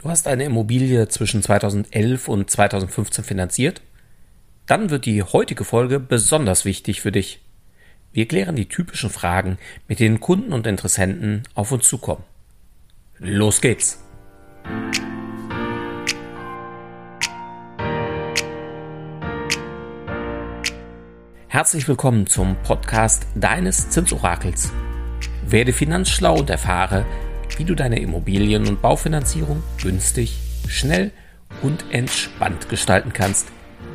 Du hast eine Immobilie zwischen 2011 und 2015 finanziert? Dann wird die heutige Folge besonders wichtig für dich. Wir klären die typischen Fragen, mit denen Kunden und Interessenten auf uns zukommen. Los geht's! Herzlich willkommen zum Podcast deines Zinsorakels. Werde finanzschlau und erfahre, wie du deine Immobilien- und Baufinanzierung günstig, schnell und entspannt gestalten kannst.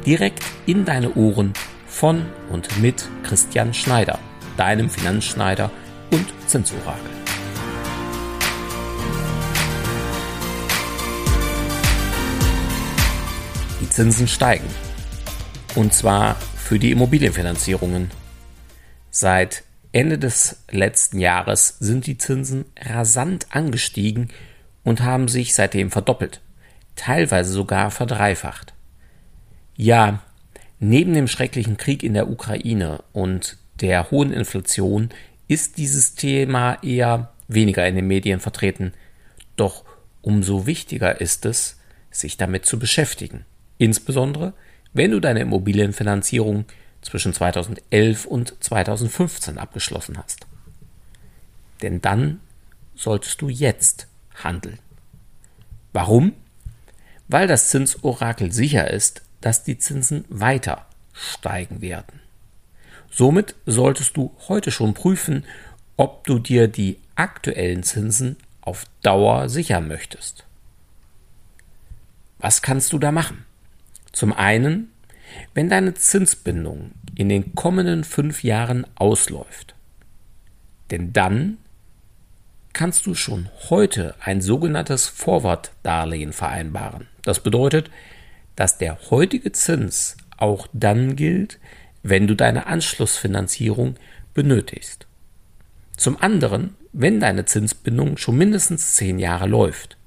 Direkt in deine Ohren von und mit Christian Schneider, deinem Finanzschneider und Zinsorakel. Die Zinsen steigen. Und zwar für die Immobilienfinanzierungen. Seit Ende des letzten Jahres sind die Zinsen rasant angestiegen und haben sich seitdem verdoppelt, teilweise sogar verdreifacht. Ja, neben dem schrecklichen Krieg in der Ukraine und der hohen Inflation ist dieses Thema eher weniger in den Medien vertreten, doch umso wichtiger ist es, sich damit zu beschäftigen, insbesondere wenn du deine Immobilienfinanzierung zwischen 2011 und 2015 abgeschlossen hast. Denn dann solltest du jetzt handeln. Warum? Weil das Zinsorakel sicher ist, dass die Zinsen weiter steigen werden. Somit solltest du heute schon prüfen, ob du dir die aktuellen Zinsen auf Dauer sichern möchtest. Was kannst du da machen? Zum einen wenn deine Zinsbindung in den kommenden fünf Jahren ausläuft, denn dann kannst du schon heute ein sogenanntes Forward-Darlehen vereinbaren. Das bedeutet, dass der heutige Zins auch dann gilt, wenn du deine Anschlussfinanzierung benötigst. Zum anderen, wenn deine Zinsbindung schon mindestens zehn Jahre läuft.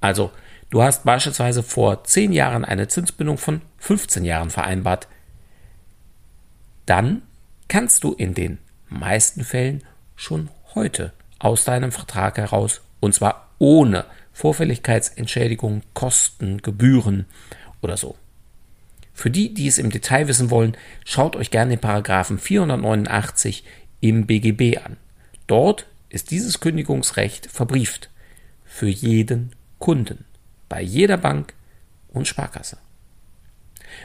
Also Du hast beispielsweise vor 10 Jahren eine Zinsbindung von 15 Jahren vereinbart. Dann kannst du in den meisten Fällen schon heute aus deinem Vertrag heraus, und zwar ohne Vorfälligkeitsentschädigung, Kosten, Gebühren oder so. Für die, die es im Detail wissen wollen, schaut euch gerne den Paragraphen 489 im BGB an. Dort ist dieses Kündigungsrecht verbrieft für jeden Kunden bei jeder Bank und Sparkasse.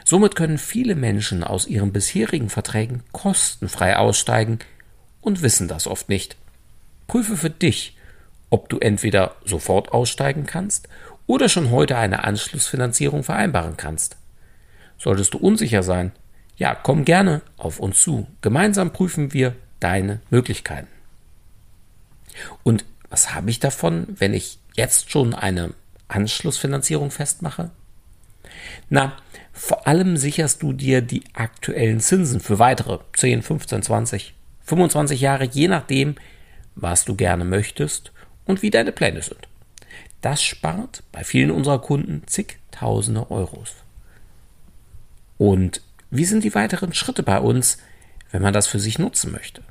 Somit können viele Menschen aus ihren bisherigen Verträgen kostenfrei aussteigen und wissen das oft nicht. Prüfe für dich, ob du entweder sofort aussteigen kannst oder schon heute eine Anschlussfinanzierung vereinbaren kannst. Solltest du unsicher sein, ja, komm gerne auf uns zu. Gemeinsam prüfen wir deine Möglichkeiten. Und was habe ich davon, wenn ich jetzt schon eine Anschlussfinanzierung festmache? Na, vor allem sicherst du dir die aktuellen Zinsen für weitere 10, 15, 20, 25 Jahre, je nachdem, was du gerne möchtest und wie deine Pläne sind. Das spart bei vielen unserer Kunden zigtausende Euros. Und wie sind die weiteren Schritte bei uns, wenn man das für sich nutzen möchte?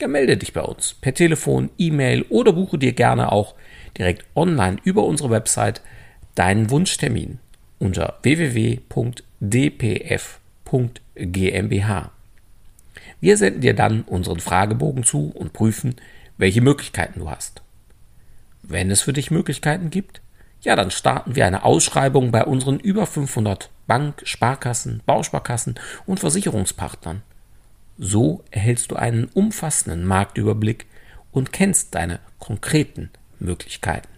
Ja, melde dich bei uns per Telefon, E-Mail oder buche dir gerne auch direkt online über unsere Website deinen Wunschtermin unter www.dpf.gmbh. Wir senden dir dann unseren Fragebogen zu und prüfen, welche Möglichkeiten du hast. Wenn es für dich Möglichkeiten gibt, ja, dann starten wir eine Ausschreibung bei unseren über 500 Bank-, Sparkassen, Bausparkassen und Versicherungspartnern. So erhältst du einen umfassenden Marktüberblick und kennst deine konkreten Möglichkeiten.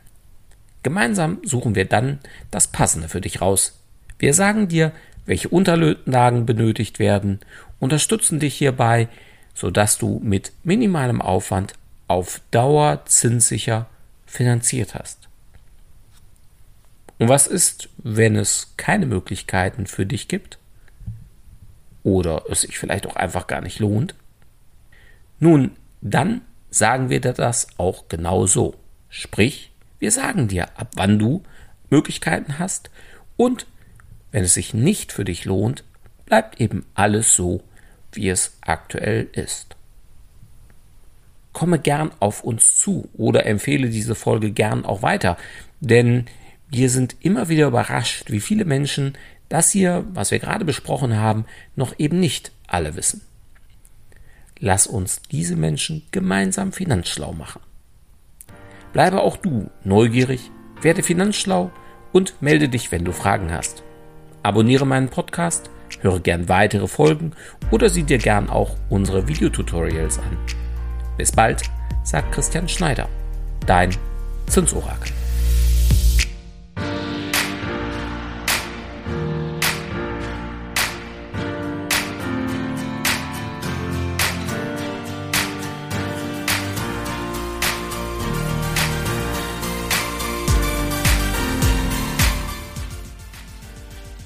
Gemeinsam suchen wir dann das Passende für dich raus. Wir sagen dir, welche Unterlagen benötigt werden, unterstützen dich hierbei, sodass du mit minimalem Aufwand auf Dauer zinssicher finanziert hast. Und was ist, wenn es keine Möglichkeiten für dich gibt? Oder es sich vielleicht auch einfach gar nicht lohnt? Nun, dann sagen wir dir das auch genau so. Sprich, wir sagen dir, ab wann du Möglichkeiten hast und wenn es sich nicht für dich lohnt, bleibt eben alles so, wie es aktuell ist. Komme gern auf uns zu oder empfehle diese Folge gern auch weiter, denn Wir sind immer wieder überrascht, wie viele Menschen das hier, was wir gerade besprochen haben, noch eben nicht alle wissen. Lass uns diese Menschen gemeinsam finanzschlau machen. Bleibe auch du neugierig, werde finanzschlau und melde dich, wenn du Fragen hast. Abonniere meinen Podcast, höre gern weitere Folgen oder sieh dir gern auch unsere Videotutorials an. Bis bald, sagt Christian Schneider, dein Zinsorakel.